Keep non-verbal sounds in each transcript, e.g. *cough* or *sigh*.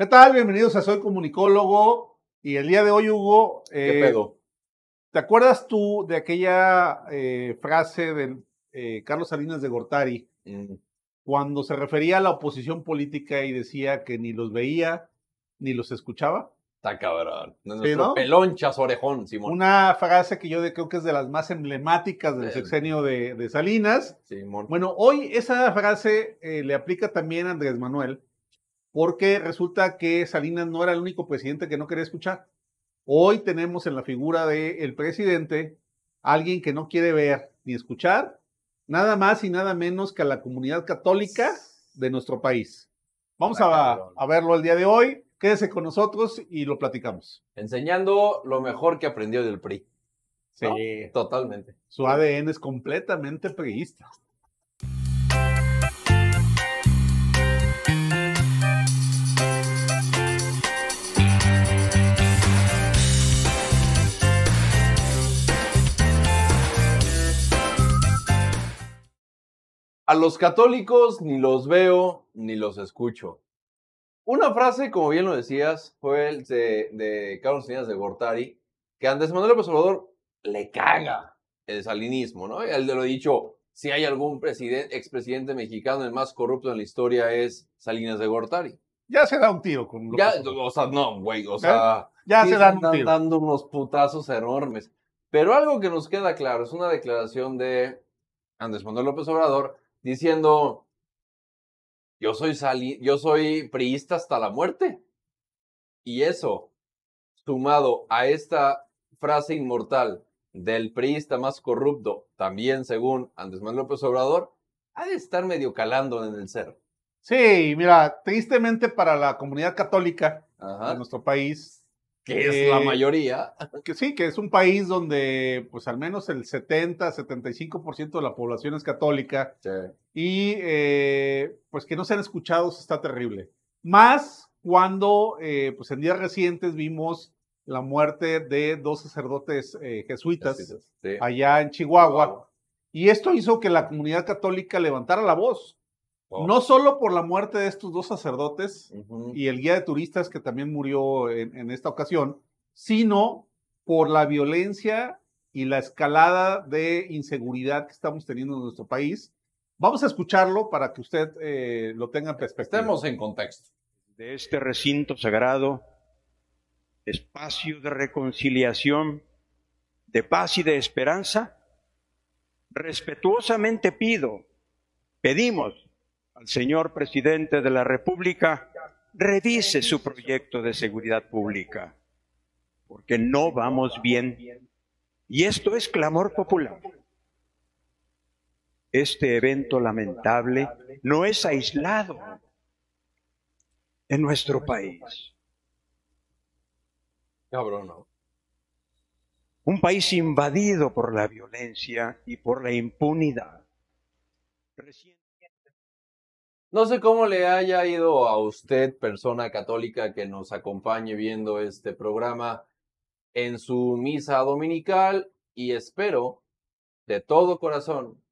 ¿Qué tal? Bienvenidos a Soy Comunicólogo. Y el día de hoy, Hugo. ¿Qué eh, pedo? ¿Te acuerdas tú de aquella eh, frase de eh, Carlos Salinas de Gortari Mm, cuando se refería a la oposición política y decía que ni los veía ni los escuchaba? Está cabrón. Sí, ¿no? pelonchas orejón, Simón. Una frase que yo de- creo que es de las más emblemáticas del sexenio de, de Salinas. Simón. Bueno, hoy esa frase le aplica también a Andrés Manuel, porque resulta que Salinas no era el único presidente que no quería escuchar. Hoy tenemos en la figura del presidente alguien que no quiere ver ni escuchar nada más y nada menos que a la comunidad católica de nuestro país. Vamos a, verlo el día de hoy. Quédese con nosotros y lo platicamos. Enseñando lo mejor que aprendió del PRI. Sí. ¿no? Totalmente. Su ADN es completamente priista. A los católicos ni los veo ni los escucho. Una frase, como bien lo decías, fue el de, de Carlos Salinas de Gortari, que Andrés Manuel López Obrador le caga el salinismo, ¿no? Él de lo dicho, si hay algún presidente, expresidente mexicano, el más corrupto en la historia es Salinas de Gortari. Ya se da un tiro con Ya, o sea, no, güey, o sea, Ya sí se dan un están tiro. dando unos putazos enormes. Pero algo que nos queda claro es una declaración de Andrés Manuel López Obrador diciendo, yo soy, sali yo soy priista hasta la muerte. Y eso, sumado a esta frase inmortal del priista más corrupto, también según Andrés Manuel López Obrador, ha de estar medio calando en el ser. Sí, mira, tristemente para la comunidad católica de nuestro país, Que es la Eh, mayoría. que sí, que es un país donde pues al menos el 70, 75% de la población es católica Sí. y eh, pues que no sean escuchados está terrible. Más cuando pues en días recientes vimos la muerte de dos sacerdotes eh, jesuitas Sí. allá en Chihuahua y esto hizo que la comunidad católica levantara la voz. No solo por la muerte de estos dos sacerdotes, y el guía de turistas que también murió en, en esta ocasión, sino por la violencia y la escalada de inseguridad que estamos teniendo en nuestro país. Vamos a escucharlo para que usted eh, lo tenga en perspectiva. Estemos en contexto. de este recinto sagrado, espacio de reconciliación, de paz y de esperanza, respetuosamente pido, pedimos al señor presidente de la República, revise su proyecto de seguridad pública, porque no vamos bien. Y esto es clamor popular. Este evento lamentable no es aislado en nuestro país. Cabrón, ¿no? Un país invadido por la violencia y por la impunidad. Recién- No sé cómo le haya ido a usted, persona católica que nos acompañe viendo este programa en su misa dominical y espero de todo corazón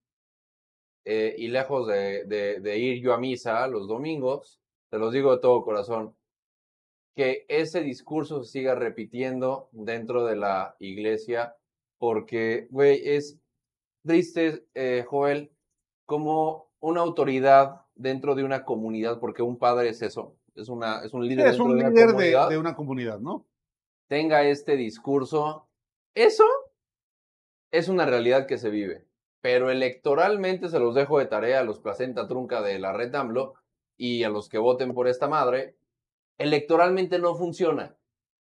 eh, y lejos de, ir yo a misa los domingos, te los digo de todo corazón, que ese discurso se siga repitiendo dentro de la iglesia porque, güey, es triste, eh, Joel, como una autoridad dentro de una comunidad, porque un padre es eso, es, una, es un líder, es dentro un de una líder de, comunidad, de una comunidad, ¿no? tenga este discurso. Eso es una realidad que se vive, pero electoralmente se los dejo de tarea a los placenta trunca de la red AMLO y a los que voten por esta madre, electoralmente no funciona,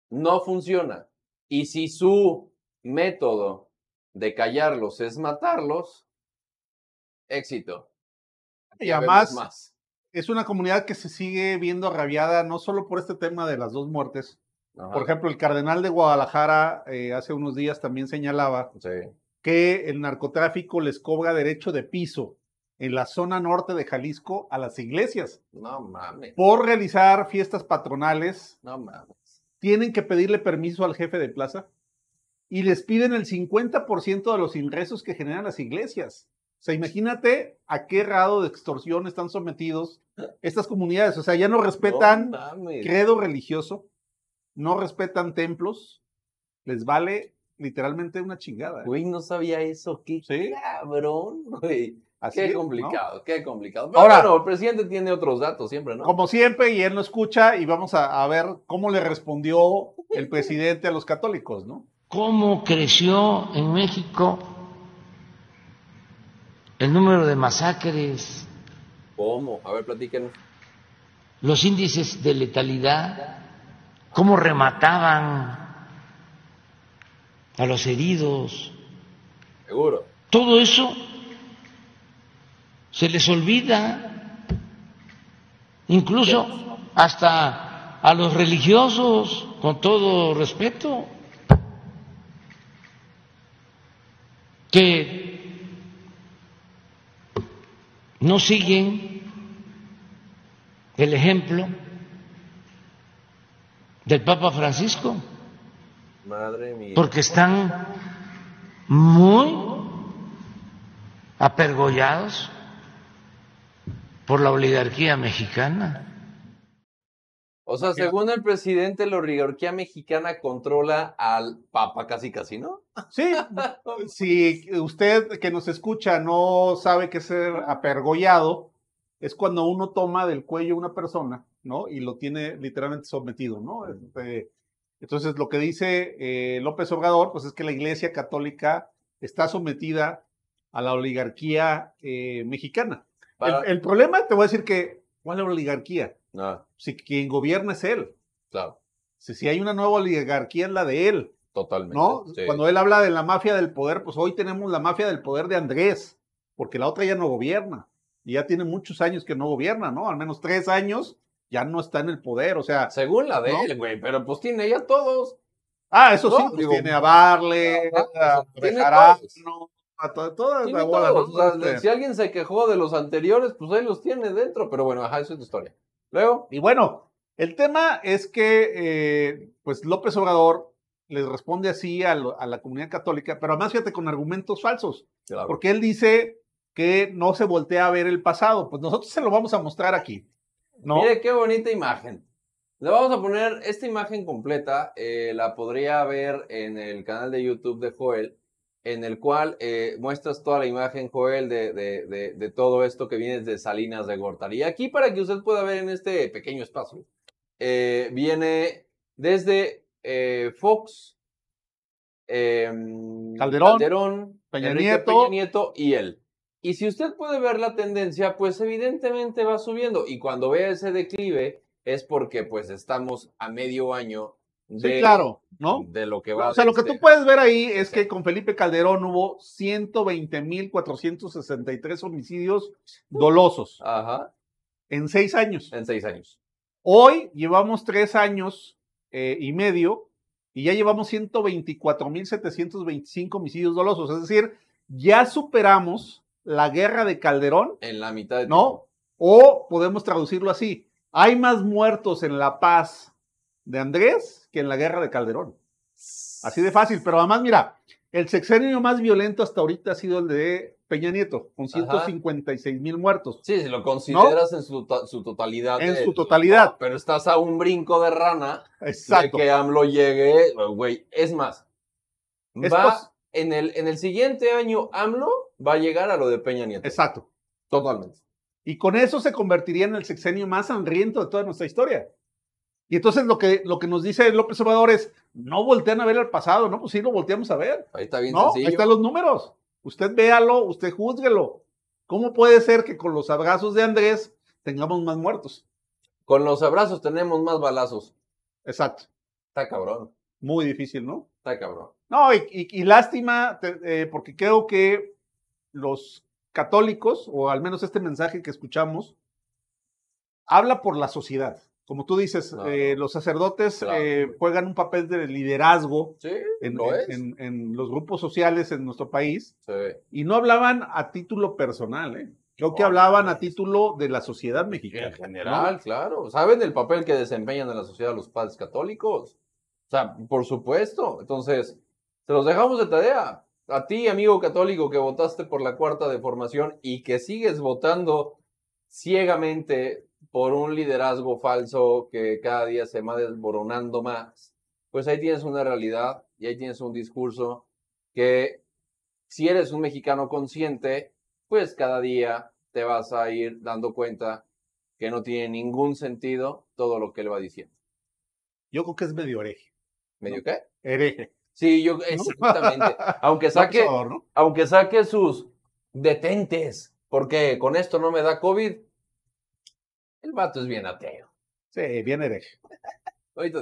no funciona. Y si su método de callarlos es matarlos, éxito. Y además, más. es una comunidad que se sigue viendo agraviada no solo por este tema de las dos muertes. Ajá. Por ejemplo, el cardenal de Guadalajara eh, hace unos días también señalaba Sí. que el narcotráfico les cobra derecho de piso en la zona norte de Jalisco a las iglesias No mames. por realizar fiestas patronales. No mames. Tienen que pedirle permiso al jefe de plaza y les piden el 50% de los ingresos que generan las iglesias. O sea, imagínate a qué grado de extorsión están sometidos estas comunidades. O sea, ya no respetan No credo religioso, no respetan templos, les vale literalmente una chingada. ¿eh? Güey, no sabía eso. Qué Sí. cabrón, güey. Así qué complicado, qué complicado. Pero Ahora- bueno, el presidente tiene otros datos siempre, ¿no? Como siempre, y él no escucha, y vamos a, a ver cómo le respondió el presidente a los católicos, ¿no? cómo creció en México el número de masacres, ¿Cómo? A ver, platíquenos. los índices de letalidad, cómo remataban a los heridos. Seguro. Todo eso se les olvida, incluso hasta a los religiosos, con todo respeto, que no siguen el ejemplo del Papa Francisco Madre mía. porque están muy apergollados por la oligarquía mexicana. O sea, según el presidente, la oligarquía mexicana controla al papa casi casi, ¿no? Sí, *laughs* si usted que nos escucha no sabe qué es ser apergollado, es cuando uno toma del cuello a una persona, ¿no? Y lo tiene literalmente sometido, ¿no? Este, entonces, lo que dice eh, López Obrador, pues es que la Iglesia Católica está sometida a la oligarquía eh, mexicana. El, el problema, te voy a decir que, ¿cuál es la oligarquía? Ah, Si quien gobierna es él. claro, Si, si hay una nueva oligarquía es la de él. totalmente. ¿no? sí. Cuando él habla de la mafia del poder, pues hoy tenemos la mafia del poder de Andrés, porque la otra ya no gobierna. Y ya tiene muchos años que no gobierna, ¿no? Al menos tres años ya no está en el poder. O sea, Según la de ¿No? él, güey, pero pues tiene ya todos. ah, eso No, sí, pues digo, tiene a Barle, a Bejarano, a to- toda la bola, todos. O sea, Este, si alguien se quejó de los anteriores, pues ahí los tiene dentro. Pero bueno, ajá, eso es tu historia. Luego, Y bueno, el tema es que, eh, pues López Obrador les responde así a, lo- a la comunidad católica, pero además fíjate con argumentos falsos. claro. porque él dice que no se voltea a ver el pasado. Pues nosotros se lo vamos a mostrar aquí. ¿no? Mire qué bonita imagen. Le vamos a poner esta imagen completa, eh, la podría ver en el canal de YouTube de Joel, en el cual eh, muestras toda la imagen, Joel, de, de- de- de todo esto que viene de Salinas de Gortari. Y aquí para que usted pueda ver en este pequeño espacio, eh, viene desde eh, Fox, em, Calderón, Peña Enrique Nieto. Peña Nieto y él. Y si usted puede ver la tendencia, pues evidentemente va subiendo. Y cuando vea ese declive, es porque pues estamos a medio año de, Sí, claro, ¿no? de lo que va O sea, lo que este- tú puedes ver ahí es que con Felipe Calderón hubo 120.463 homicidios dolosos Ajá, en seis años. en seis años. Hoy llevamos tres años eh, y medio y ya llevamos 124.725 homicidios dolosos. Es decir, ya superamos la guerra de Calderón En la mitad de ¿no? O podemos traducirlo así. Hay más muertos en la paz de Andrés que en la guerra de Calderón. Así de fácil. Pero además, mira, el sexenio más violento hasta ahorita ha sido el de Peña Nieto, con 156 mil muertos. Sí, si lo consideras en su, su totalidad. En eh, su totalidad. Pero estás a un brinco de rana Exacto. de que AMLO llegue, güey. Es más, Es va en el, en el siguiente año AMLO va a llegar a lo de Peña Nieto. Exacto. Totalmente. Y con eso se convertiría en el sexenio más sangriento de toda nuestra historia. Y entonces lo que, lo que nos dice López Obrador es, no voltean a ver el pasado, no, pues sí lo volteamos a ver. Ahí está bien No, sencillo. ahí están los números. Usted véalo, usted júzguelo. ¿Cómo puede ser que con los abrazos de Andrés tengamos más muertos? Con los abrazos tenemos más balazos. Exacto. Está cabrón. Muy difícil, ¿no? Está cabrón. No, y, y- y lástima, te- eh, porque creo que los católicos, o al menos este mensaje que escuchamos, habla por la sociedad. Como tú dices, Claro. eh, los sacerdotes Claro. eh, juegan un papel de liderazgo Sí, en, lo en- es. en- en los grupos sociales en nuestro país. Sí. Y no hablaban a título personal, ¿eh? Creo que hablaban no. a título de la sociedad mexicana. En general, claro. ¿Saben el papel que desempeñan en la sociedad los padres católicos? O sea, por supuesto. Entonces, se los dejamos de tarea. a ti, amigo católico, que votaste por la cuarta deformación y que sigues votando ciegamente por un liderazgo falso que cada día se va desboronando más, pues ahí tienes una realidad y ahí tienes un discurso que si eres un mexicano consciente, pues cada día te vas a ir dando cuenta que no tiene ningún sentido todo lo que él va diciendo. Yo creo que es medio hereje. ¿Medio qué? Hereje. Sí, yo exactamente. *laughs* Aunque saque, ¿no? aunque saque sus detentes, porque con esto no me da COVID. El vato es bien ateo. Sí, bien hereje. Ahorita